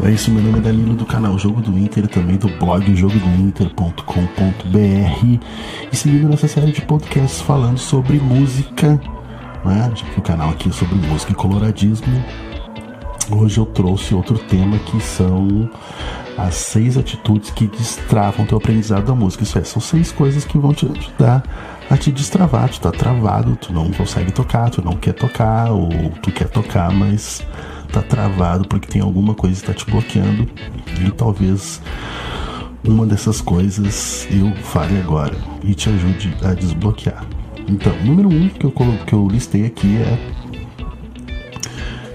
Para isso, meu nome é Danilo do canal Jogo do Inter, também do blog jogodointer.com.br e seguindo nossa série de podcasts falando sobre música, né? já que o canal aqui é sobre música e coloradismo. Hoje eu trouxe outro tema que são as seis atitudes que destravam teu aprendizado da música. Isso é, são seis coisas que vão te ajudar a te destravar. Tu tá travado, tu não consegue tocar, tu não quer tocar, ou tu quer tocar, mas tá travado porque tem alguma coisa que está te bloqueando e talvez uma dessas coisas eu fale agora e te ajude a desbloquear. Então, número um que eu, que eu listei aqui é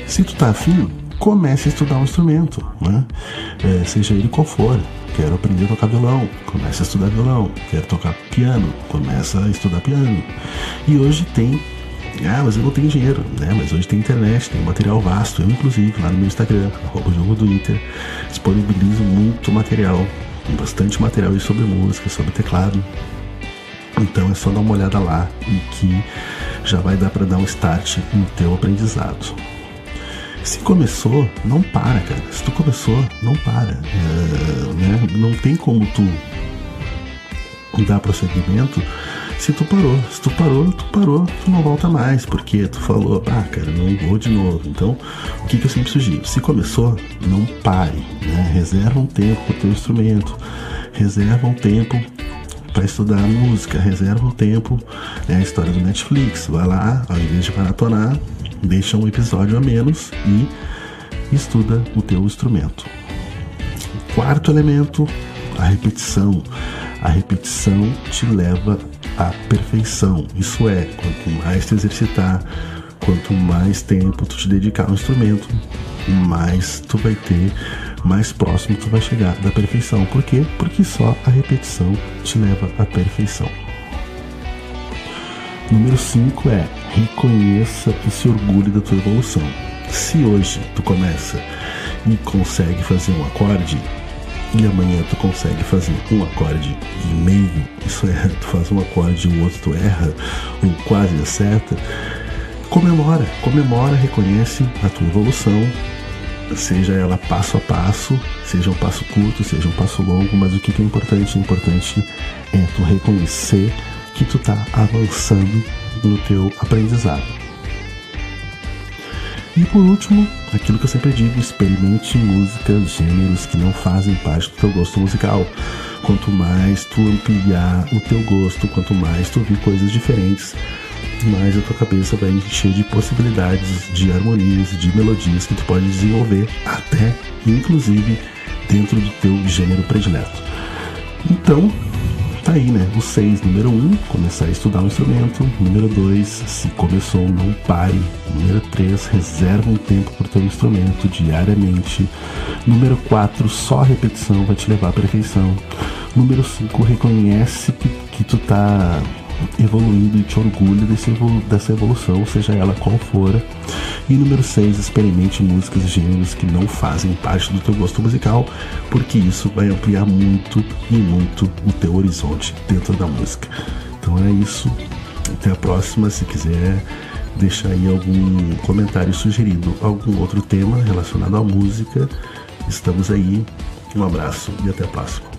se tu tá afim, comece a estudar um instrumento, né? É, seja ele qual for. Quero aprender a tocar violão, comece a estudar violão. Quero tocar piano, começa a estudar piano. E hoje tem ah, mas eu não tenho dinheiro, né? Mas hoje tem internet, tem material vasto. Eu, inclusive, lá no meu Instagram, arroba jogo do Inter, disponibilizo muito material, bastante material sobre música, sobre teclado. Então é só dar uma olhada lá e que já vai dar para dar um start no teu aprendizado. Se começou, não para, cara. Se tu começou, não para. É, né? Não tem como tu dar prosseguimento se tu parou. Se tu parou, tu parou, tu não volta mais, porque tu falou, ah, cara, não vou de novo. Então, o que, que eu sempre sugiro? Se começou, não pare, né? Reserva um tempo pro teu instrumento, reserva um tempo para estudar música, reserva um tempo, é a história do Netflix, vai lá, ao invés de maratonar, deixa um episódio a menos e estuda o teu instrumento. Quarto elemento, a repetição. A repetição te leva à perfeição. Isso é, quanto mais te exercitar, quanto mais tempo tu te dedicar ao instrumento, mais tu vai ter, mais próximo tu vai chegar da perfeição. Por quê? Porque só a repetição te leva à perfeição. Número 5 é reconheça e se orgulhe da tua evolução. Se hoje tu começa e consegue fazer um acorde, e amanhã tu consegue fazer um acorde e meio, isso é, tu faz um acorde e o outro tu erra, ou quase acerta, comemora, comemora, reconhece a tua evolução, seja ela passo a passo, seja um passo curto, seja um passo longo, mas o que é importante? O importante é tu reconhecer que tu tá avançando no teu aprendizado. E por último, aquilo que eu sempre digo, experimente músicas, gêneros que não fazem parte do teu gosto musical. Quanto mais tu ampliar o teu gosto, quanto mais tu ouvir coisas diferentes, mais a tua cabeça vai encher de possibilidades, de harmonias, de melodias que tu pode desenvolver, até inclusive dentro do teu gênero predileto. Então, tá aí, né? O 6, número 1, um, começar a estudar um instrumento. Número 2, se começou, não pare. Número 3, reserva um tempo para o teu instrumento diariamente. Número 4, só repetição vai te levar à perfeição. Número 5, reconhece que, que tu tá evoluindo e te orgulha desse, dessa evolução, seja ela qual for. E número 6, experimente músicas e gêneros que não fazem parte do teu gosto musical, porque isso vai ampliar muito e muito o teu horizonte dentro da música. Então é isso. Até a próxima. Se quiser deixar aí algum comentário sugerido, algum outro tema relacionado à música, estamos aí. Um abraço e até a próxima.